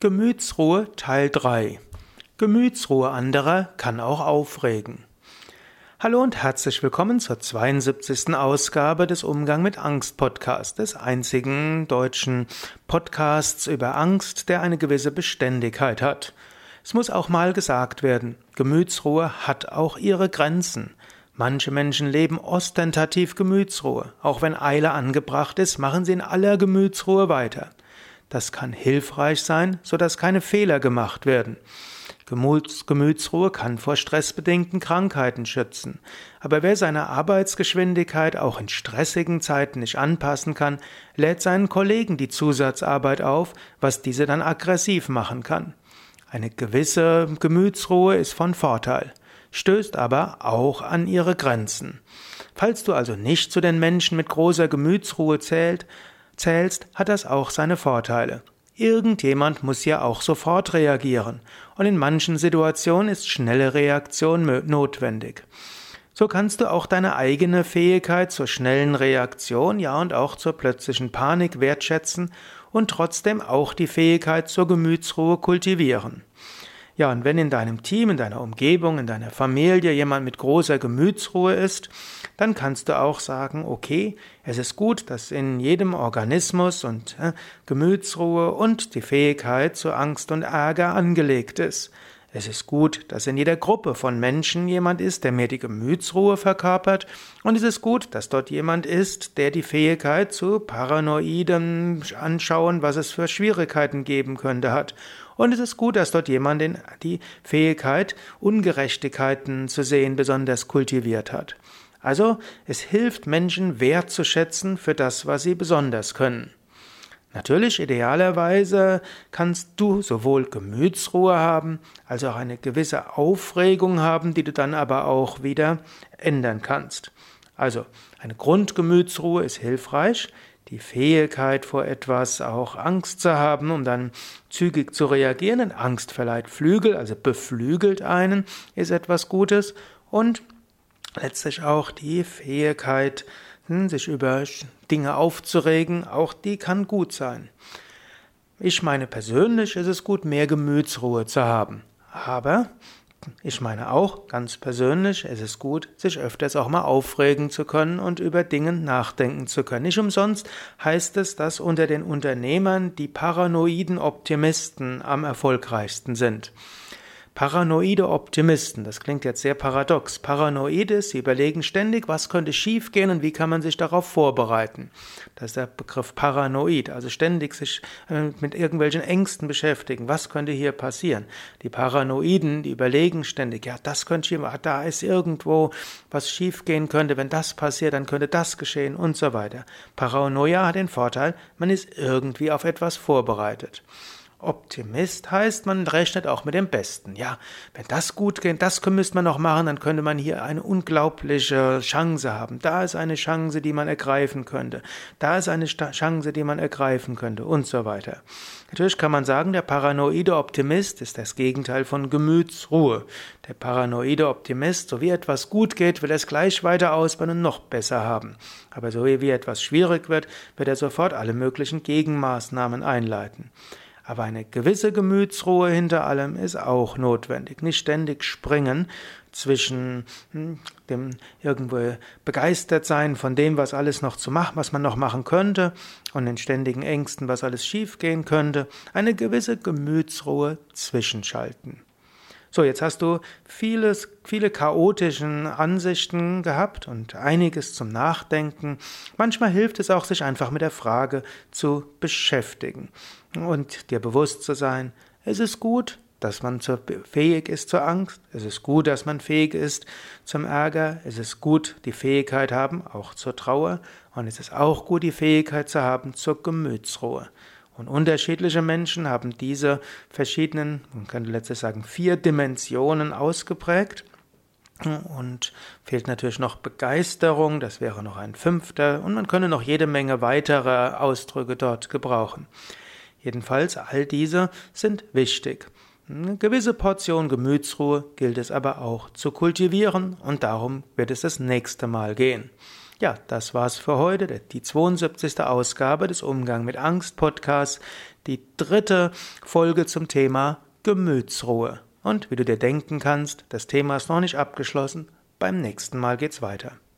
Gemütsruhe Teil 3 Gemütsruhe anderer kann auch aufregen. Hallo und herzlich willkommen zur 72. Ausgabe des Umgang mit Angst Podcasts, des einzigen deutschen Podcasts über Angst, der eine gewisse Beständigkeit hat. Es muss auch mal gesagt werden, Gemütsruhe hat auch ihre Grenzen. Manche Menschen leben ostentativ Gemütsruhe. Auch wenn Eile angebracht ist, machen sie in aller Gemütsruhe weiter. Das kann hilfreich sein, so dass keine Fehler gemacht werden. Gemütsruhe kann vor stressbedingten Krankheiten schützen. Aber wer seine Arbeitsgeschwindigkeit auch in stressigen Zeiten nicht anpassen kann, lädt seinen Kollegen die Zusatzarbeit auf, was diese dann aggressiv machen kann. Eine gewisse Gemütsruhe ist von Vorteil, stößt aber auch an ihre Grenzen. Falls du also nicht zu den Menschen mit großer Gemütsruhe zählt, zählst, hat das auch seine Vorteile. Irgendjemand muss ja auch sofort reagieren, und in manchen Situationen ist schnelle Reaktion notwendig. So kannst du auch deine eigene Fähigkeit zur schnellen Reaktion, ja und auch zur plötzlichen Panik wertschätzen und trotzdem auch die Fähigkeit zur Gemütsruhe kultivieren. Ja, und wenn in deinem Team, in deiner Umgebung, in deiner Familie jemand mit großer Gemütsruhe ist, dann kannst du auch sagen, okay, es ist gut, dass in jedem Organismus und äh, Gemütsruhe und die Fähigkeit zu Angst und Ärger angelegt ist. Es ist gut, dass in jeder Gruppe von Menschen jemand ist, der mir die Gemütsruhe verkörpert. Und es ist gut, dass dort jemand ist, der die Fähigkeit zu paranoidem Anschauen, was es für Schwierigkeiten geben könnte, hat. Und es ist gut, dass dort jemand die Fähigkeit, Ungerechtigkeiten zu sehen, besonders kultiviert hat. Also, es hilft Menschen wertzuschätzen für das, was sie besonders können. Natürlich, idealerweise kannst du sowohl Gemütsruhe haben, als auch eine gewisse Aufregung haben, die du dann aber auch wieder ändern kannst. Also, eine Grundgemütsruhe ist hilfreich, die Fähigkeit vor etwas auch Angst zu haben, um dann zügig zu reagieren. Denn Angst verleiht Flügel, also beflügelt einen, ist etwas Gutes und letztlich auch die Fähigkeit, sich über Dinge aufzuregen, auch die kann gut sein. Ich meine persönlich ist es gut, mehr Gemütsruhe zu haben. Aber ich meine auch, ganz persönlich, es ist gut, sich öfters auch mal aufregen zu können und über Dinge nachdenken zu können. Nicht umsonst heißt es, dass unter den Unternehmern die paranoiden Optimisten am erfolgreichsten sind. Paranoide Optimisten, das klingt jetzt sehr paradox. Paranoide, sie überlegen ständig, was könnte schiefgehen und wie kann man sich darauf vorbereiten. Das ist der Begriff paranoid, also ständig sich äh, mit irgendwelchen Ängsten beschäftigen. Was könnte hier passieren? Die Paranoiden, die überlegen ständig, ja, das könnte hier, da ist irgendwo was schiefgehen könnte. Wenn das passiert, dann könnte das geschehen und so weiter. Paranoia hat den Vorteil, man ist irgendwie auf etwas vorbereitet. Optimist heißt, man rechnet auch mit dem Besten. Ja, wenn das gut geht, das müsste man noch machen, dann könnte man hier eine unglaubliche Chance haben. Da ist eine Chance, die man ergreifen könnte. Da ist eine Chance, die man ergreifen könnte und so weiter. Natürlich kann man sagen, der paranoide Optimist ist das Gegenteil von Gemütsruhe. Der paranoide Optimist, so wie etwas gut geht, will er es gleich weiter ausbauen und noch besser haben. Aber so wie etwas schwierig wird, wird er sofort alle möglichen Gegenmaßnahmen einleiten. Aber eine gewisse Gemütsruhe hinter allem ist auch notwendig. Nicht ständig springen zwischen hm, dem irgendwo begeistert sein von dem, was alles noch zu machen, was man noch machen könnte, und den ständigen Ängsten, was alles schiefgehen könnte. Eine gewisse Gemütsruhe zwischenschalten. So, jetzt hast du vieles, viele chaotischen Ansichten gehabt und einiges zum Nachdenken. Manchmal hilft es auch, sich einfach mit der Frage zu beschäftigen und dir bewusst zu sein, es ist gut, dass man fähig ist zur Angst, es ist gut, dass man fähig ist zum Ärger, es ist gut, die Fähigkeit haben, auch zur Trauer, und es ist auch gut, die Fähigkeit zu haben zur Gemütsruhe. Und unterschiedliche Menschen haben diese verschiedenen, man könnte letztlich sagen, vier Dimensionen ausgeprägt. Und fehlt natürlich noch Begeisterung, das wäre noch ein fünfter, und man könnte noch jede Menge weitere Ausdrücke dort gebrauchen. Jedenfalls, all diese sind wichtig. Eine gewisse Portion Gemütsruhe gilt es aber auch zu kultivieren und darum wird es das nächste Mal gehen. Ja, das war's für heute, die 72. Ausgabe des Umgang mit Angst Podcasts, die dritte Folge zum Thema Gemütsruhe. Und wie du dir denken kannst, das Thema ist noch nicht abgeschlossen. Beim nächsten Mal geht's weiter.